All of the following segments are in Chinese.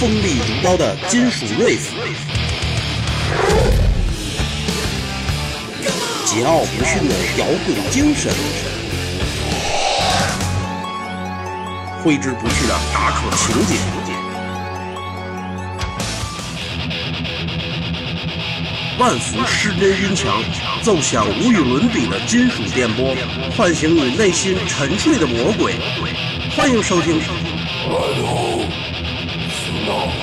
锋利如刀的金属 riff，桀骜不驯的摇滚精神，挥之不去的打口情节。万伏失真音墙，奏响无与伦比的金属电波，唤醒你内心沉睡的魔鬼。欢迎收听。各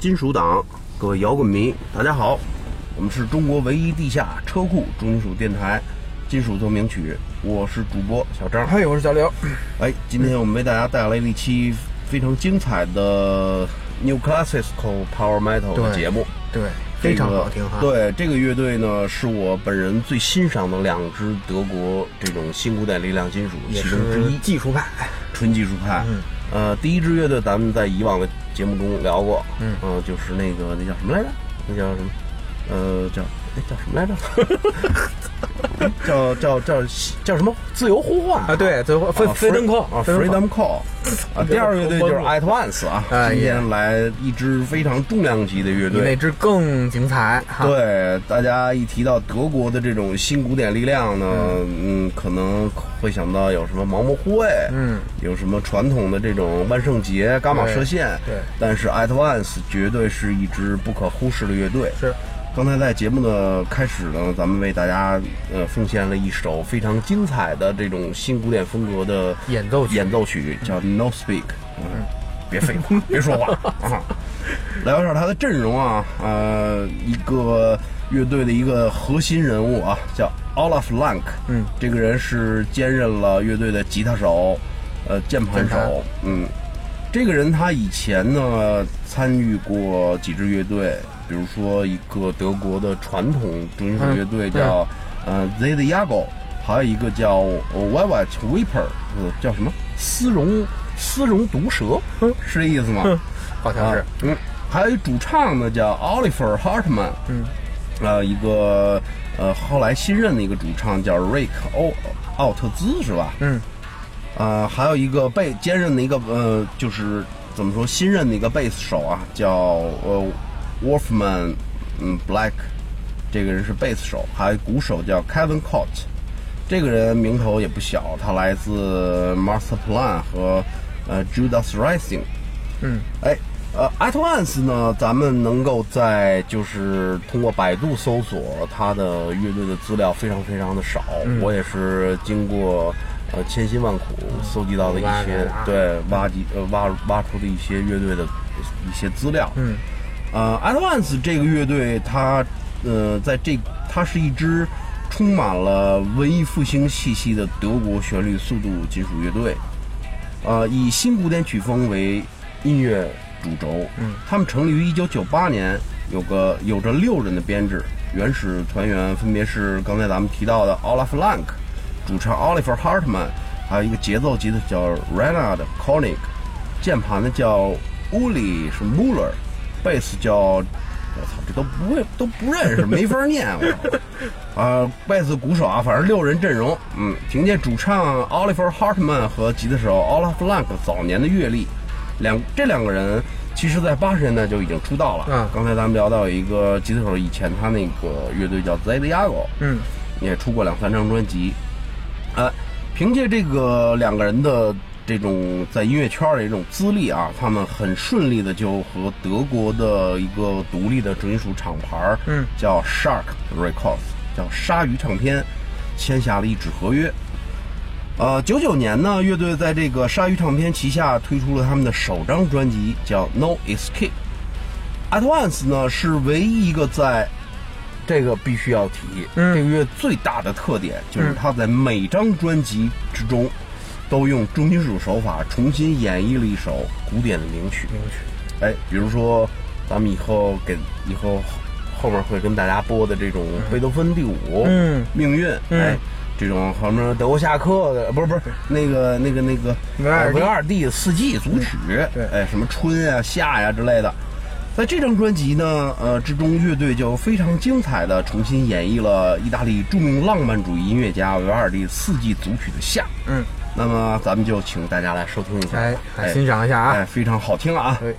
金属党，各位摇滚迷，大家好！我们是中国唯一地下车库重金属电台《金属奏鸣曲》，我是主播小张。嗨，我是小刘。哎，今天我们为大家带来了一期非常精彩的 New Classical Power Metal 的节目。对，非常好听哈。对，这个乐队呢，是我本人最欣赏的两支德国这种新古典力量金属其中之一，技术派，纯技术派。嗯。呃，第一支乐队咱们在以往的节目中聊过，嗯，呃，就是那个那叫什么来着？那叫什么？呃，叫那叫什么来着？叫叫叫叫什么？自由呼唤啊！对，自由呼唤，Freedom Call 啊，Freedom Call 啊。第二个乐队就是 At Once 啊，今天来一支非常重量级的乐队，那支更精彩。对，大家一提到德国的这种新古典力量呢，嗯，可能会想到有什么盲目护卫，嗯，有什么传统的这种万圣节、伽马射线，对。但是 At Once 绝对是一支不可忽视的乐队，是。刚才在节目的开始呢，咱们为大家呃奉献了一首非常精彩的这种新古典风格的演奏演奏曲，叫 No Speak。嗯，别废话，别说话啊！来说说他的阵容啊，呃，一个乐队的一个核心人物啊，叫 Olaf Lank。嗯，这个人是兼任了乐队的吉他手，呃，键盘手。嗯，这个人他以前呢参与过几支乐队。比如说一个德国的传统重金属乐队叫呃 Z the Yago，还有一个叫 Velvet Weeper，叫什么丝绒丝绒毒蛇，是这意思吗？好像是。嗯，还有一主唱呢叫 Oliver Hartman，嗯，呃一个呃后来新任的一个主唱叫 Rick 奥奥特兹是吧？嗯，呃还有一个被兼任的一个呃就是怎么说新任的一个贝斯手啊叫呃。Wolfman，嗯，Black，这个人是贝斯手，还有鼓手叫 Kevin Cott，这个人名头也不小，他来自 Master Plan 和呃 Judas Rising。嗯，哎，呃，At Once 呢，咱们能够在就是通过百度搜索他的乐队的资料非常非常的少，我也是经过呃千辛万苦搜集到的一些对挖集呃挖挖出的一些乐队的一些资料。嗯。呃，At Once 这个乐队，它呃，在这它是一支充满了文艺复兴气息的德国旋律速度金属乐队，呃，以新古典曲风为音乐主轴。嗯，他们成立于一九九八年，有个有着六人的编制，原始团员分别是刚才咱们提到的 Olaf Lank，主唱 Oliver Hartman，还有一个节奏吉他叫 Renard Koenig，键盘的叫 Uli 是 Muller，贝斯叫。我操，这都不会，都不认识，没法念。我，啊，贝斯、鼓手啊，反正六人阵容。嗯，凭借主唱 Oliver Hartman 和吉他手 Olaf Lank 早年的阅历，两这两个人其实在八十年代就已经出道了。嗯，刚才咱们聊到有一个吉他手，以前他那个乐队叫 Zed Yago，嗯，也出过两三张专辑。呃，凭借这个两个人的。这种在音乐圈的一种资历啊，他们很顺利的就和德国的一个独立的重金属厂牌，嗯，叫 Shark Records，叫鲨鱼唱片，签下了一纸合约。呃，九九年呢，乐队在这个鲨鱼唱片旗下推出了他们的首张专辑，叫 No Escape。At Once 呢是唯一一个在，这个必须要提，嗯，这个乐最大的特点就是它在每张专辑之中。都用重金属手法重新演绎了一首古典的名曲。名曲，哎，比如说，咱们以后给以后后面会跟大家播的这种贝多芬第五，嗯，命运，哎，这种什么德国夏克的，不是不是那个那个那个维尔维尔第四季组曲，对，哎，什么春啊夏呀之类的，在这张专辑呢，呃之中，乐队就非常精彩的重新演绎了意大利著名浪漫主义音乐家维尔第四季组曲的夏，嗯。那么，咱们就请大家来收听一下，哎，来欣赏一下啊，哎，非常好听啊。对。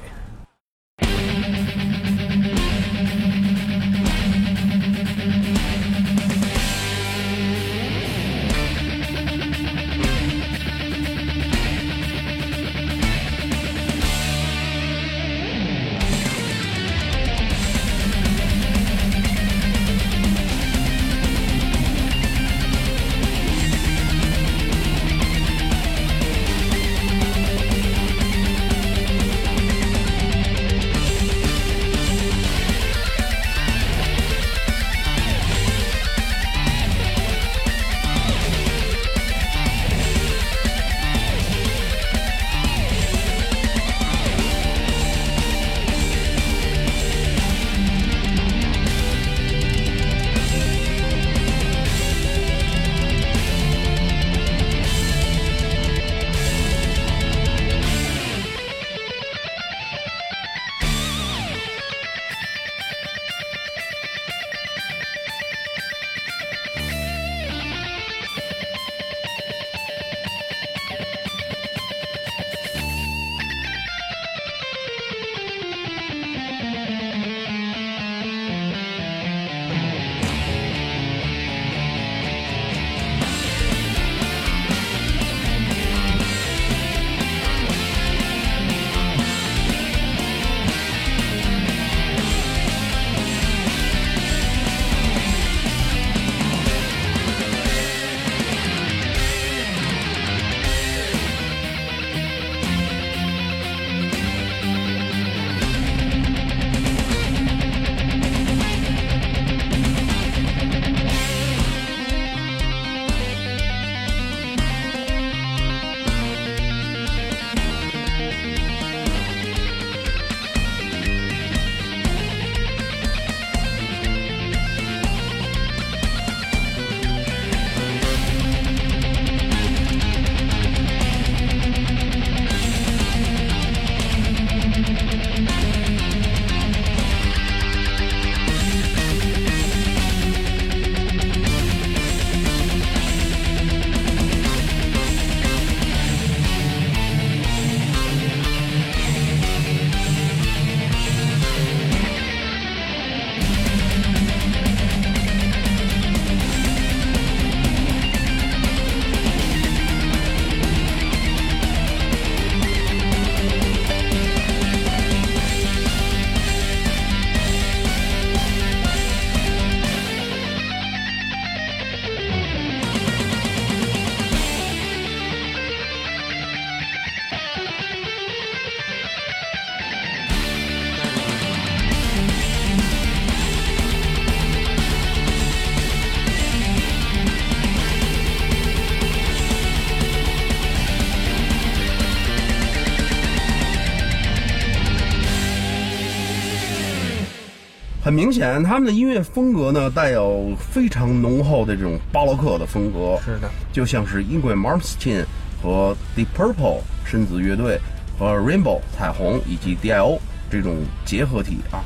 很明显，他们的音乐风格呢带有非常浓厚的这种巴洛克的风格，是的，就像是英国 Malmsteen 和 Deep Purple 深紫乐队和 Rainbow 彩虹以及 D.I.O 这种结合体啊，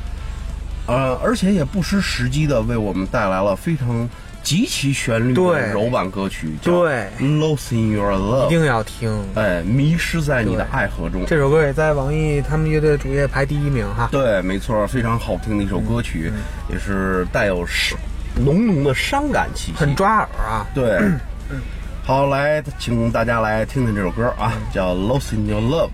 呃，而且也不失时机的为我们带来了非常极其旋律的对柔版歌曲，对，Lost in Your Love，一定要听。哎，迷失在你的爱河中。这首歌也在网易他们乐队主页排第一名哈。对，没错，非常好听的一首歌曲，嗯也是带有伤浓浓的伤感气息，很抓耳啊！对。好，来，请大家来听听这首歌啊，叫《Lost in Your Love》。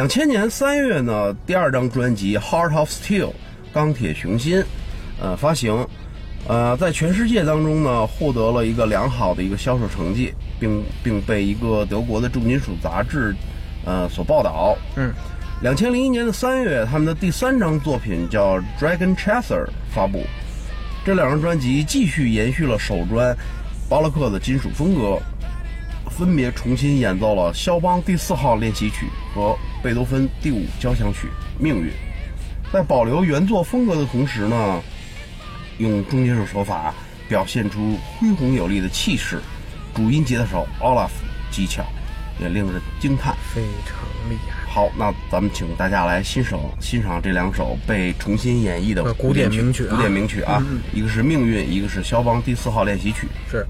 两千年三月呢，第二张专辑《Heart of Steel》钢铁雄心，呃发行，呃在全世界当中呢获得了一个良好的一个销售成绩，并并被一个德国的重金属杂志，呃所报道。嗯，两千零一年的三月，他们的第三张作品叫《Dragon Chaser》发布。这两张专辑继续延续了首专巴洛克的金属风格，分别重新演奏了肖邦第四号练习曲和贝多芬第五交响曲《命运》。在保留原作风格的同时呢，用中间手手法表现出恢宏有力的气势。主音吉他手 Olaf 技巧也令人惊叹。非常厉害。好，那咱们请大家来欣赏欣赏这两首被重新演绎的呃古典典名曲啊古典名曲啊，嗯一个是《命运》，一个是肖邦第四号练习曲。是。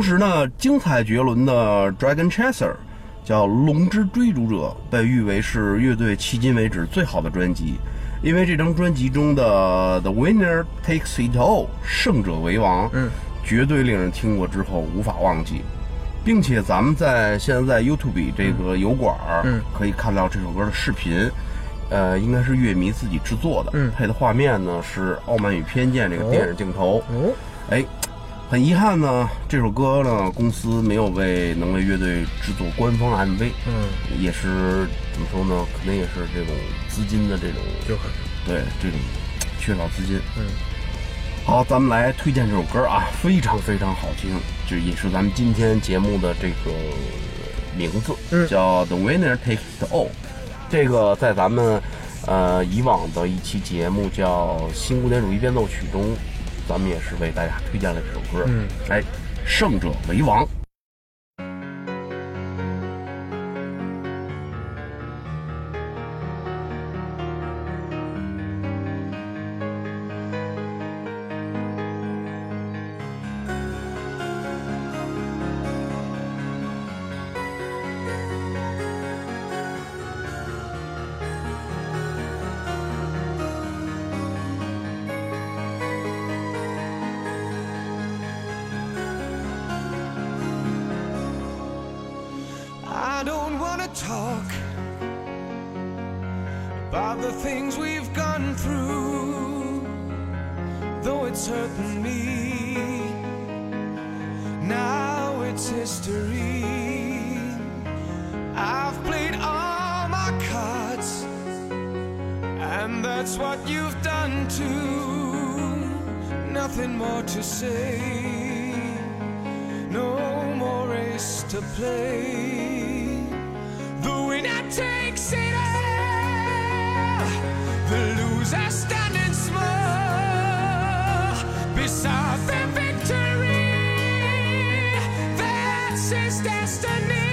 同时呢，精彩绝伦的《Dragon Chaser》叫《龙之追逐者》，被誉为是乐队迄今为止最好的专辑，因为这张专辑中的《The Winner Takes It All》胜者为王，嗯，绝对令人听过之后无法忘记，并且咱们在现在在 YouTube 这个油管儿，嗯。可以看到这首歌的视频。呃，应该是乐迷自己制作的，嗯。配的画面呢是《傲慢与偏见》这个电影镜头，哦，哎，很遗憾呢，这首歌呢，公司没有为能为乐队制作官方 MV，嗯，也是怎么说呢？可能也是这种资金的这种，就很，对这种缺少资金。嗯，好，咱们来推荐这首歌啊，非常非常好听，这也是咱们今天节目的这个名字，嗯叫《The Winner Takes It All》。这个在咱们呃以往的一期节目叫《新古典主义变奏曲》中，咱们也是为大家推荐了这首歌。嗯，哎，胜者为王。Talk about the things we've gone through, though it's hurting me. Now it's history. I've played all my cards, and that's what you've done too. Nothing more to say no more race to play. I stand and smile beside the victory. That's his destiny.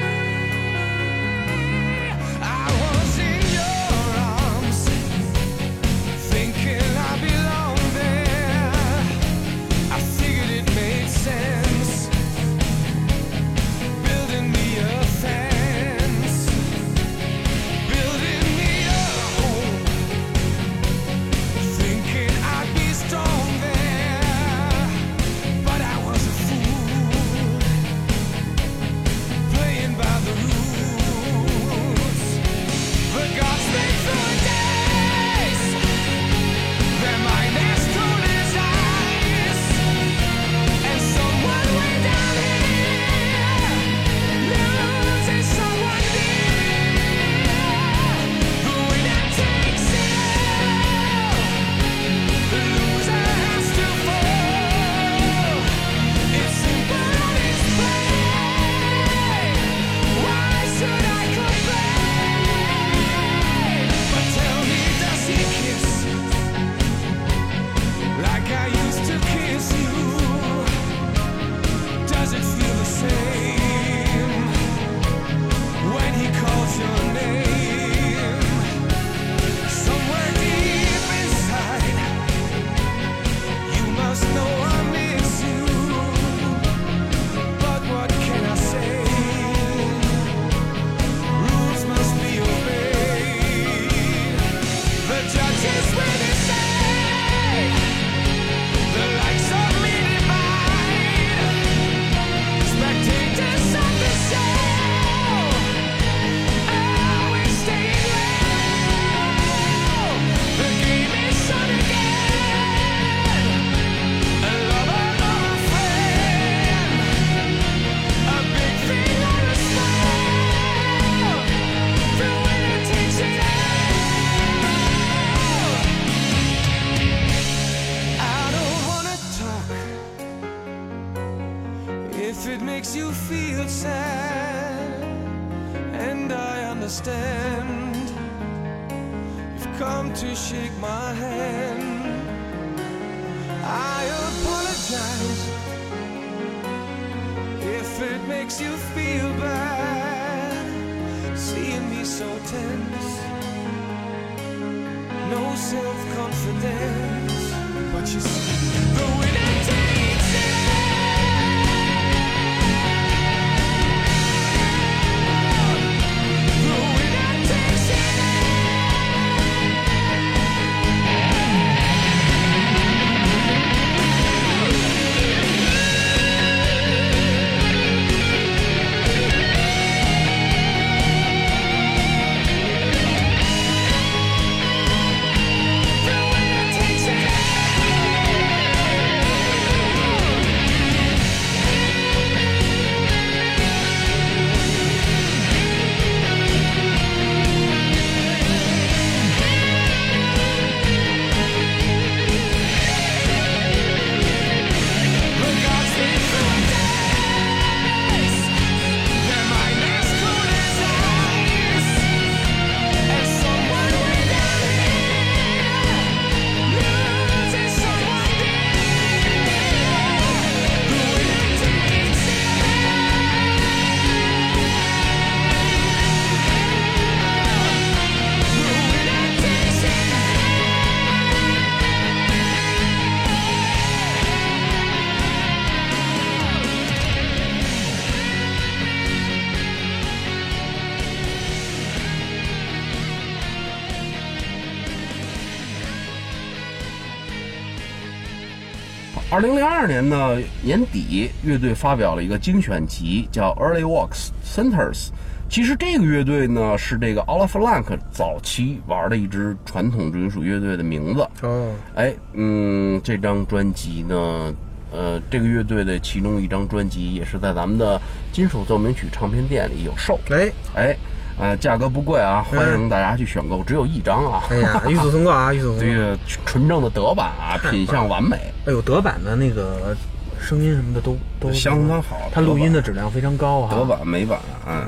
二零零二年呢年底，乐队发表了一个精选集，叫《Early Walks Centers》。其实这个乐队呢是这个 Olaf Lank 早期玩的一支传统重金属乐队的名字。哦，哎，嗯，这张专辑呢，呃，这个乐队的其中一张专辑也是在咱们的金属奏鸣曲唱片店里有售。哎，哎，呃，价格不贵啊，欢迎大家去选购，只有一张啊。哎呀，欲速通过啊，欲速通过。这个纯正的德版啊，品相完美，哎呦，德版的那个声音什么的都都相当好它录音的质量非常高啊。德版美版，嗯。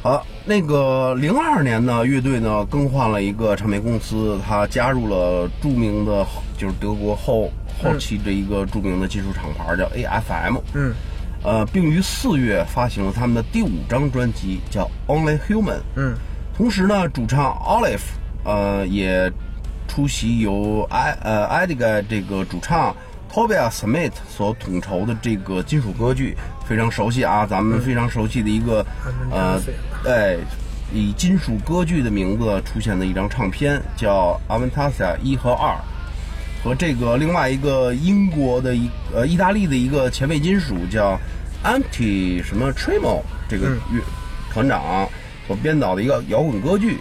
好，那个零二年呢，乐队呢更换了一个唱片公司，它加入了著名的，就是德国后后期的一个著名的技术厂牌叫 AFM。嗯，呃，并于四月发行了他们的第五张专辑，叫 Only Human。嗯，同时呢，主唱 Olive，呃，也出席由埃呃埃迪盖这个主唱 Tobias Smith 所统筹的这个金属歌剧，非常熟悉啊，咱们非常熟悉的一个、呃，哎，以金属歌剧的名字出现的一张唱片，叫《Avantasia 一和二》，和这个另外一个英国的一呃意大利的一个前卫金属叫 Anti 什么 Tremo 这个乐团长所编导的一个摇滚歌剧，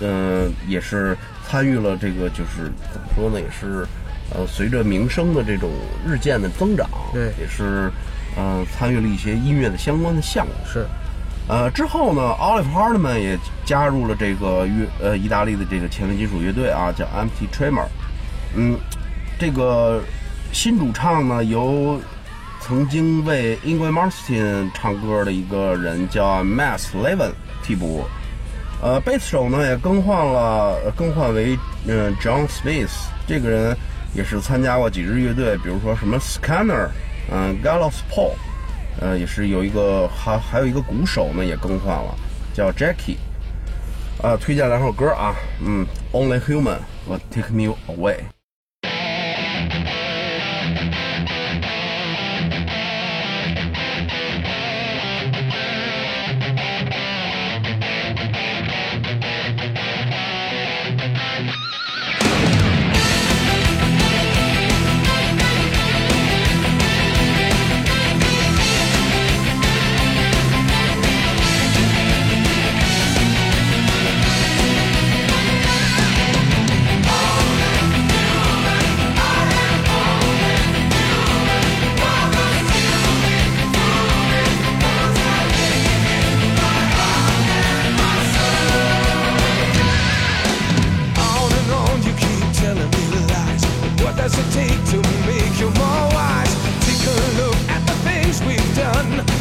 嗯、也是参与了这个就是怎么说呢，也是呃随着名声的这种日渐的增长，对也是呃参与了一些音乐的相关的项目。是，呃，之后呢，Olive Hardman 也加入了这个乐呃意大利的这个前卫金属乐队啊，叫 Empty Tremor。嗯，这个新主唱呢由曾经为 Ingrid Martin 唱歌的一个人叫 Mass Levin 替补。呃，贝斯手呢也更换了，更换为嗯、John Smith 这个人也是参加过几支乐队，比如说什么 Scanner，嗯、Gallows Paul，呃，也是有一个还还有一个鼓手呢也更换了，叫 Jackie。呃，推荐两首歌啊，嗯，Only Human 和 Take Me Away。Does it take to make you more wise? Take a look at the things we've done.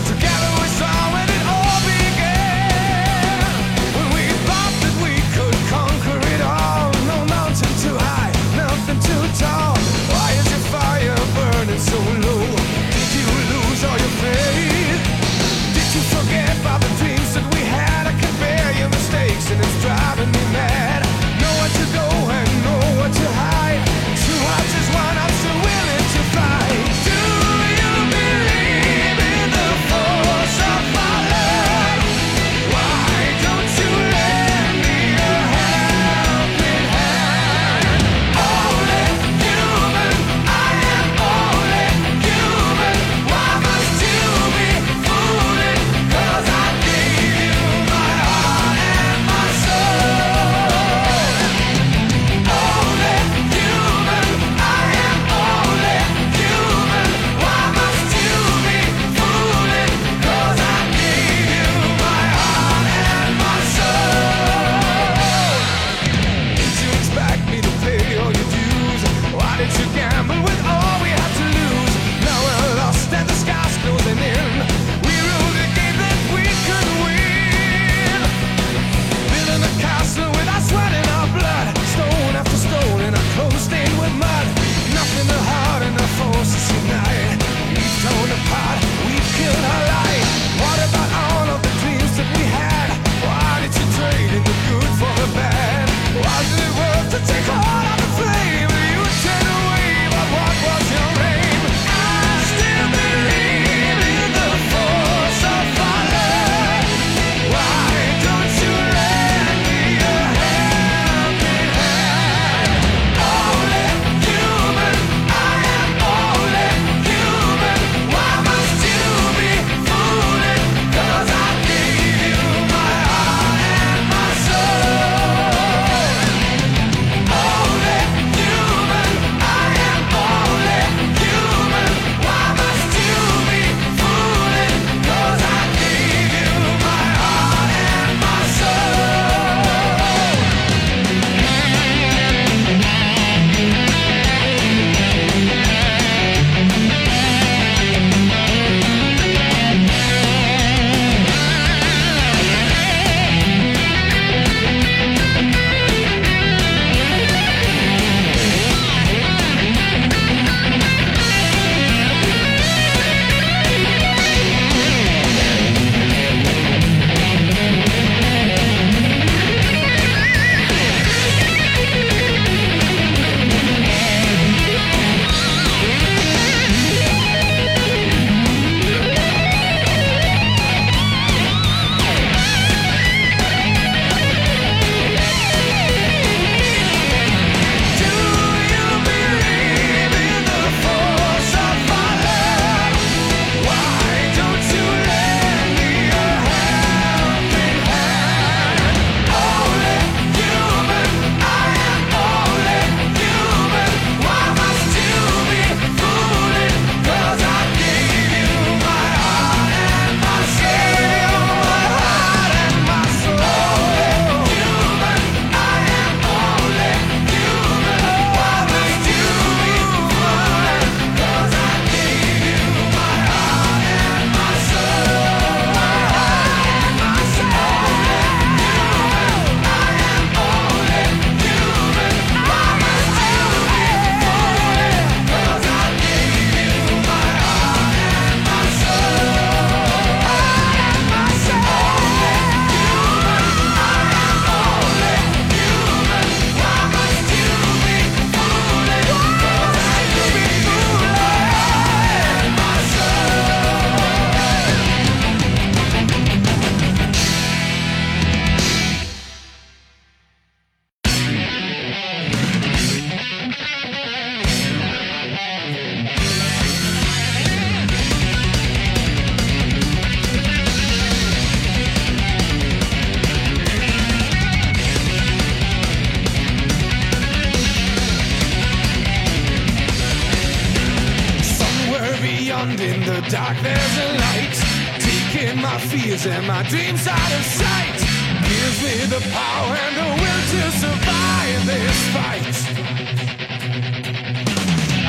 Dark, there's a light. Taking my fears and my dreams out of sight. Gives me the power and the will to survive this fight.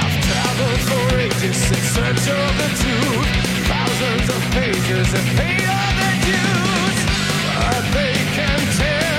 I've traveled for ages in search of the truth. Thousands of pages and paid all their dues. But they can tell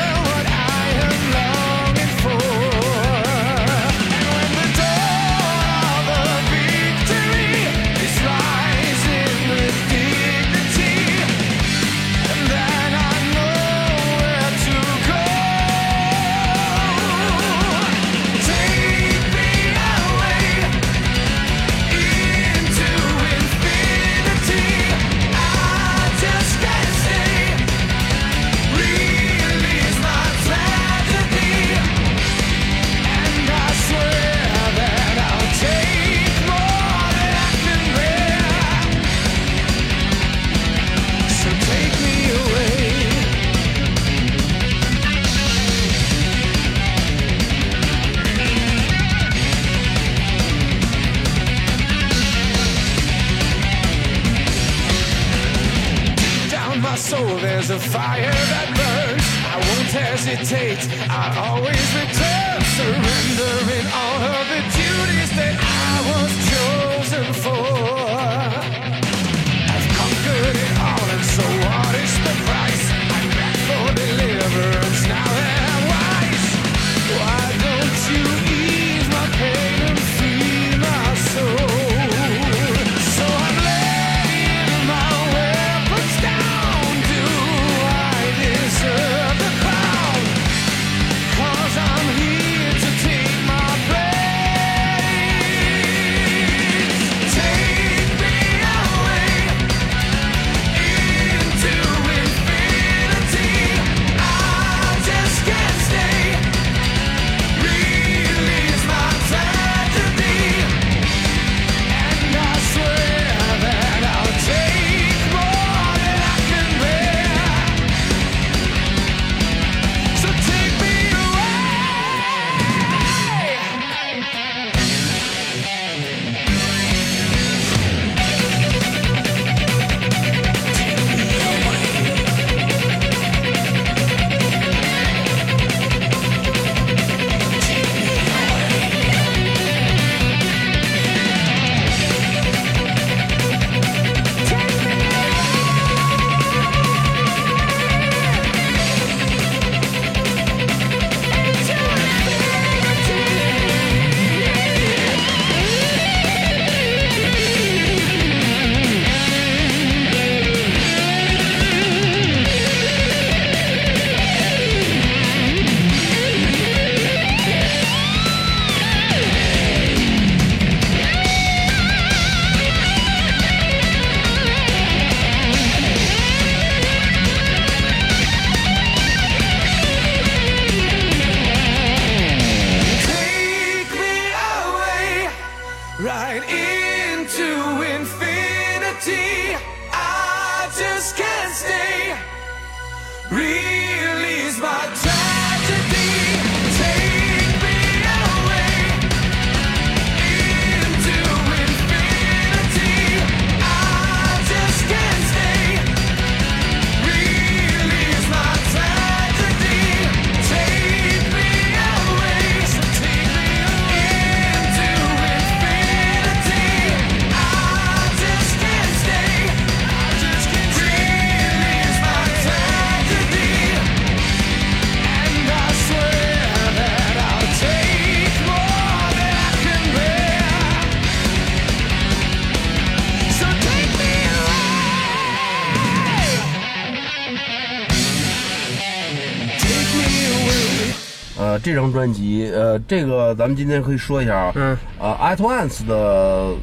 这张专辑，呃，这个咱们今天可以说一下啊，嗯，呃，At Once 的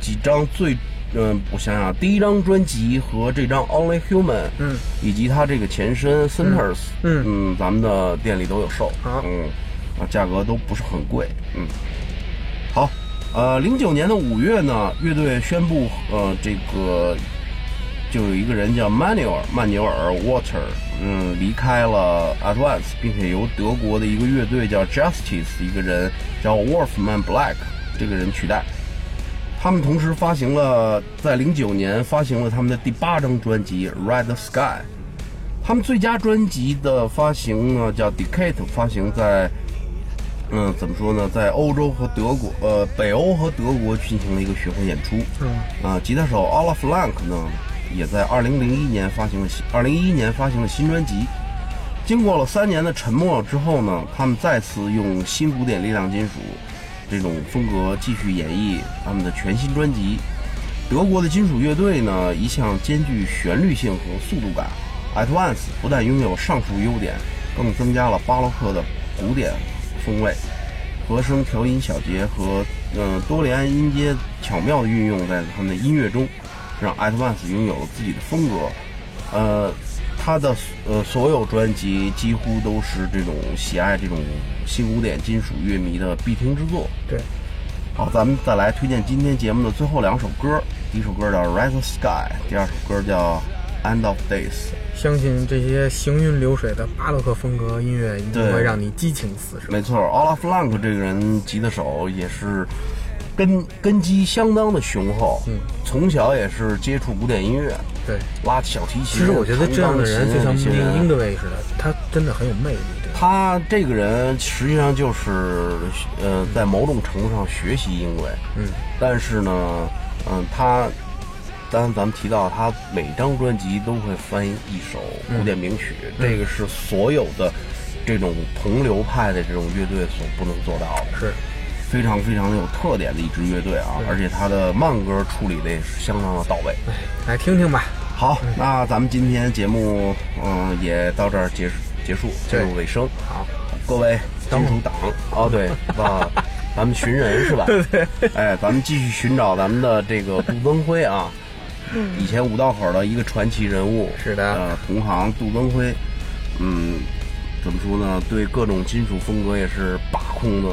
几张最，嗯、我想想，第一张专辑和这张 Only Human，嗯，以及它这个前身 Centers，嗯咱们的店里都有售，好。嗯，啊，价格都不是很贵，嗯，好，呃，零九年的五月呢，乐队宣布，呃，这个就有一个人叫 Manuel 曼纽尔 Water，嗯，离开了 Advance，并且由德国的一个乐队叫 Justice，一个人叫 Wolfman Black 这个人取代。他们同时发行了在零九年发行了他们的第八张专辑《Red Sky》。他们最佳专辑的发行呢，叫《Decade》，发行在嗯，怎么说呢，在欧洲和德国，呃，北欧和德国进行了一个巡回演出。嗯，啊，吉他手 Olaf Blank 呢，也在二零零一年发行了新，二零一一年发行了新专辑。经过了三年的沉默之后呢，他们再次用新古典力量金属这种风格继续演绎他们的全新专辑。德国的金属乐队呢，一向兼具旋律性和速度感。Advance 不但拥有上述优点，更增加了巴洛克的古典风味，和声调音小节和嗯多连音阶巧妙地运用在他们的音乐中，让 Advance 拥有了自己的风格。呃，他的呃所有专辑几乎都是这种喜爱这种新古典金属乐迷的必听之作。对，好，咱们再来推荐今天节目的最后两首歌，第一首歌叫《Rise Sky》，第二首歌叫《End of Days》。相信这些行云流水的巴洛克风格音乐一定会让你激情四射。没错，Olaf Blank 这个人吉他手也是根根基相当的雄厚，嗯，从小也是接触古典音乐，对，拉小提琴。其实我觉得这样的人就像英德维似的，他真的很有魅力。对他这个人实际上就是呃，在某种程度上学习音乐，嗯，但是呢，嗯，他，当然咱们提到他每张专辑都会翻译一首古典名曲，这个是所有的这种同流派的这种乐队所不能做到的，是，非常非常有特点的一支乐队啊，而且他的慢歌处理的也是相当的到位。来听听吧。好，那咱们今天节目嗯也到这儿结束结束进入尾声。好，各位金属党哦，对，啊，咱们寻人是吧？对，哎，咱们继续寻找咱们的这个杜增辉啊，以前五道口的一个传奇人物。是的呃，同行杜增辉，嗯，怎么说呢？对各种金属风格也是把控的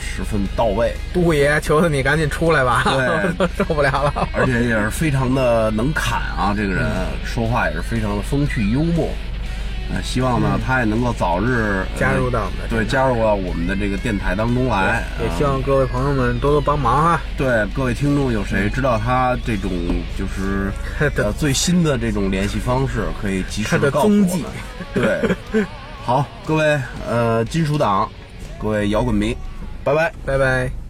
十分到位，杜爷，求求你赶紧出来吧，对 受不了了。而且也是非常的能侃啊，这个人说话也是非常的风趣幽默。呃，希望呢，他也能够早日呃加入到我们的对加入到我们的这个电台当中来。也希啊望各位朋友们多多帮忙啊！对各位听众有谁知道他这种就是最新的这种联系方式，可以及时的告诉我们踪迹。对，好，各位呃金属党，各位摇滚迷，拜拜。拜拜。